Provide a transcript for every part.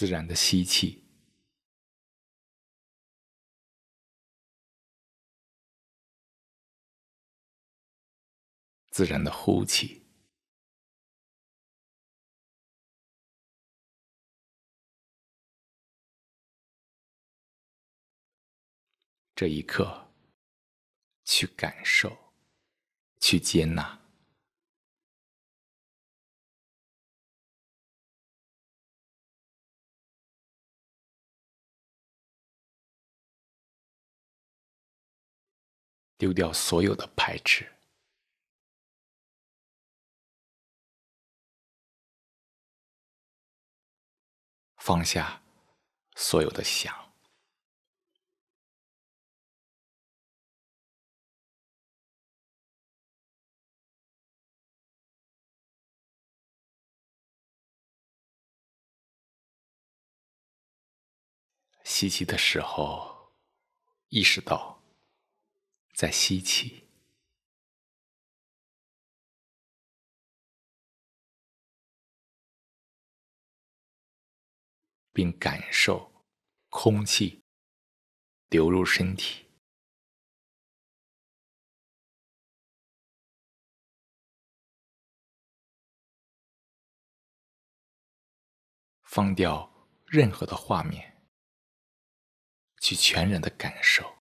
自然的吸气，自然的呼气。这一刻，去感受，去接纳。丢掉所有的排斥，放下所有的想，吸气的时候，意识到。在吸气，并感受空气流入身体，放掉任何的画面，去全然的感受。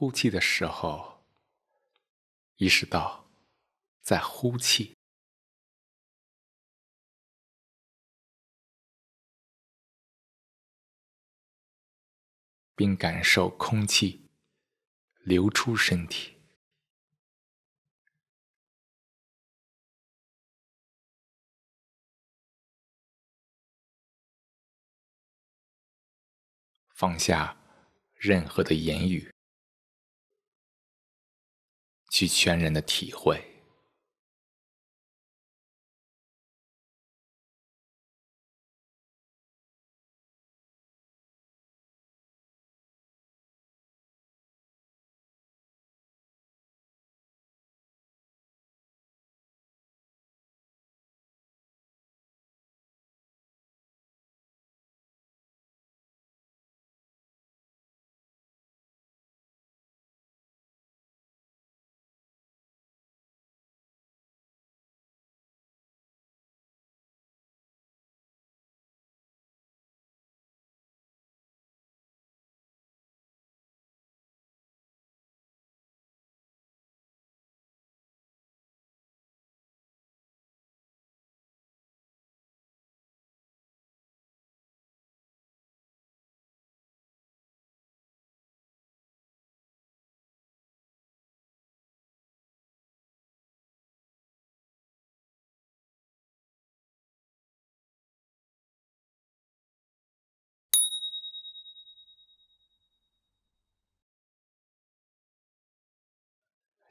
呼气的时候，意识到在呼气，并感受空气流出身体，放下任何的言语。去全然的体会，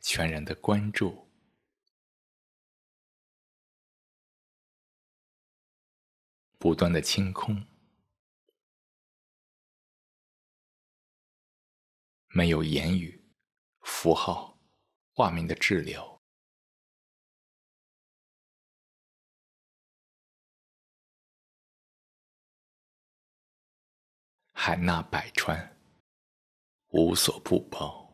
全然的关注，不断的清空，没有言语、符号、画面的滞留，海纳百川，无所不包。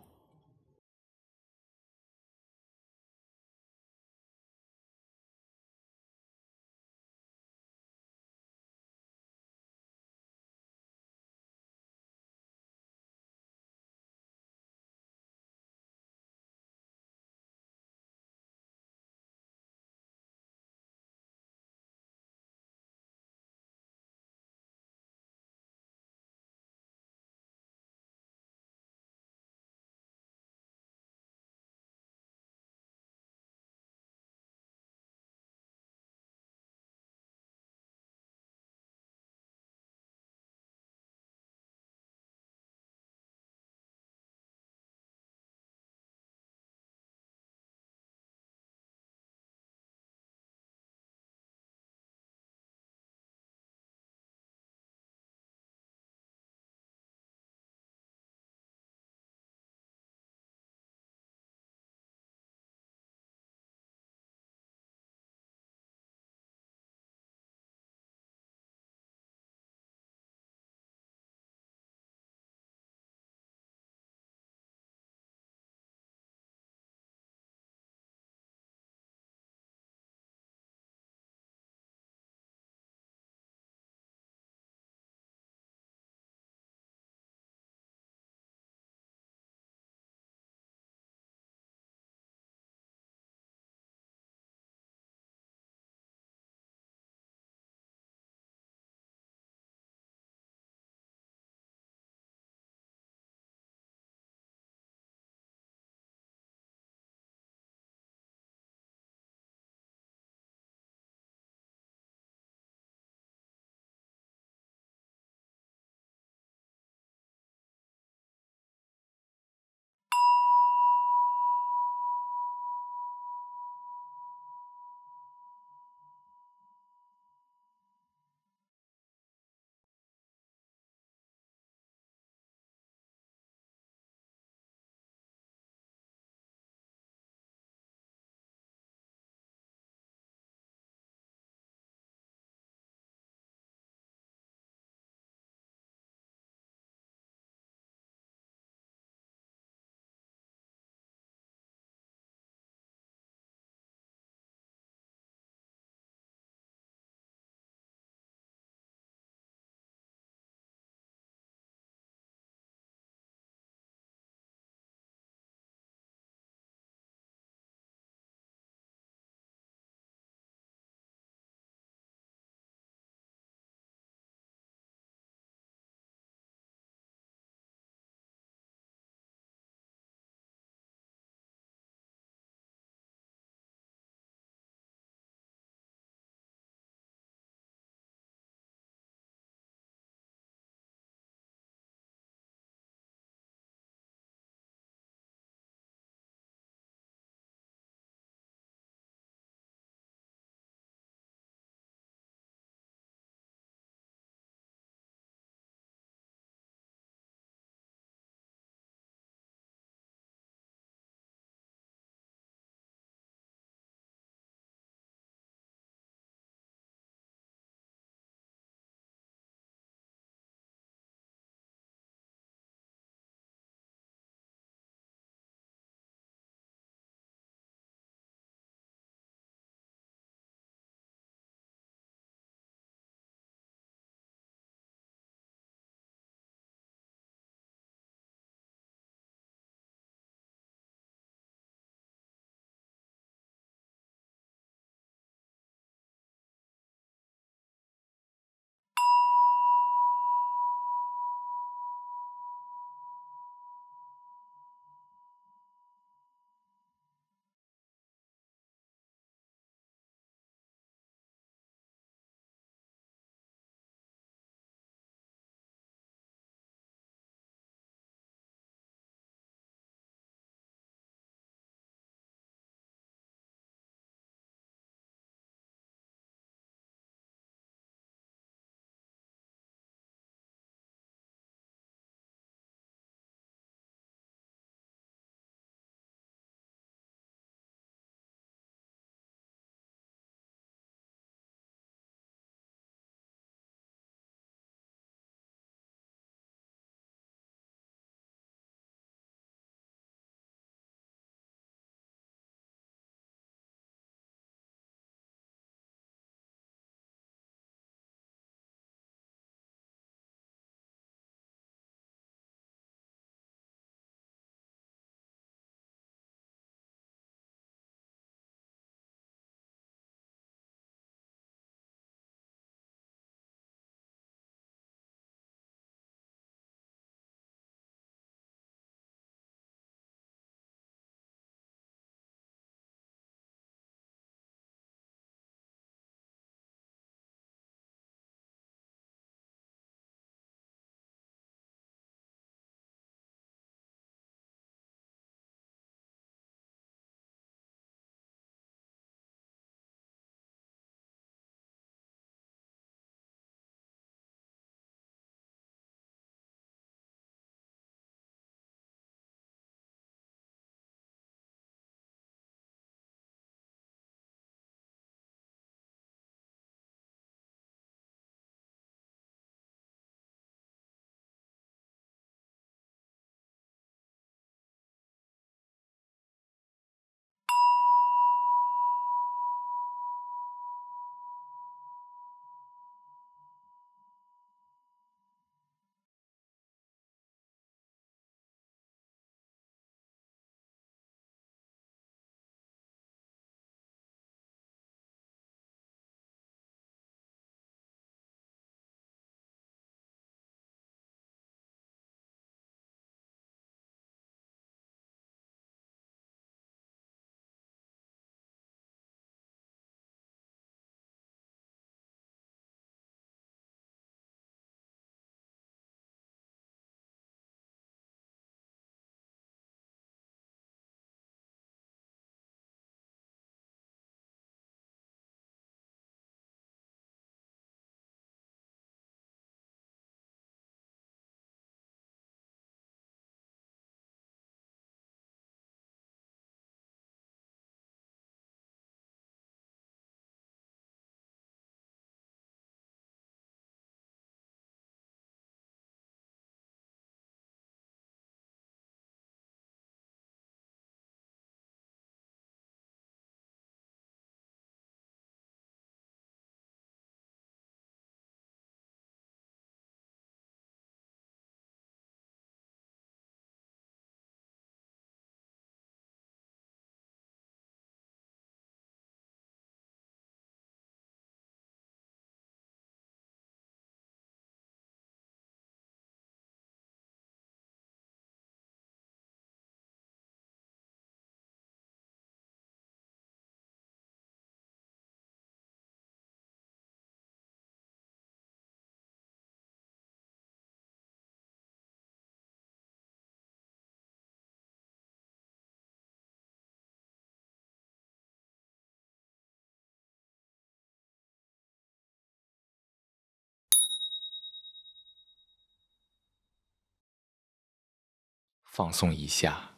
放松一下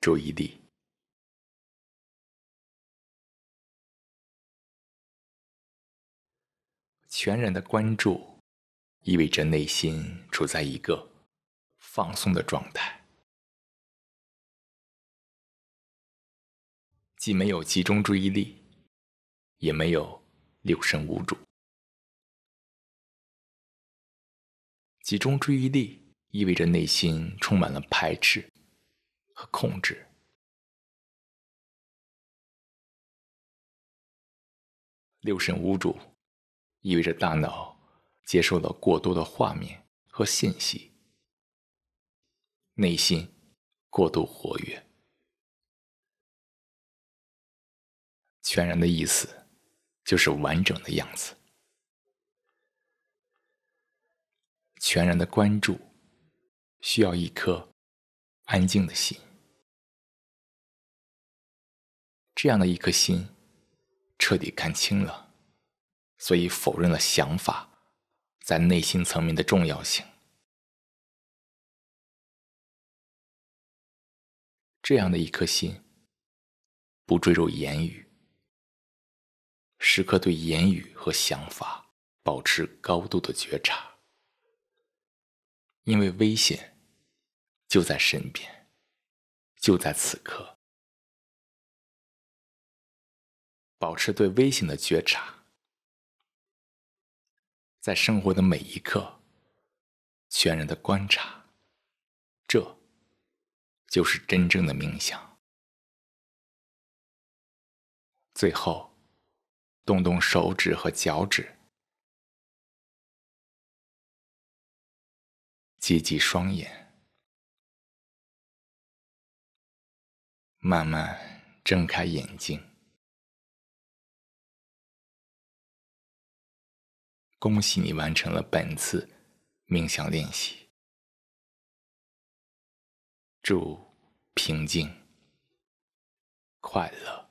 注意力。全然的关注，意味着内心处在一个放松的状态，既没有集中注意力，也没有六神无主。集中注意力意味着内心充满了排斥和控制，六神无主。意味着大脑接受了过多的画面和信息，内心过度活跃。全然的意思就是完整的样子。全然的关注需要一颗安静的心，这样的一颗心彻底看清了。所以否认了想法在内心层面的重要性。这样的一颗心，不坠入言语，时刻对言语和想法保持高度的觉察，因为危险就在身边，就在此刻，保持对危险的觉察。在生活的每一刻，全然的观察，这就是真正的冥想。最后，动动手指和脚趾，挤挤双眼，慢慢睁开眼睛。恭喜你完成了本次冥想练习。祝平静、快乐。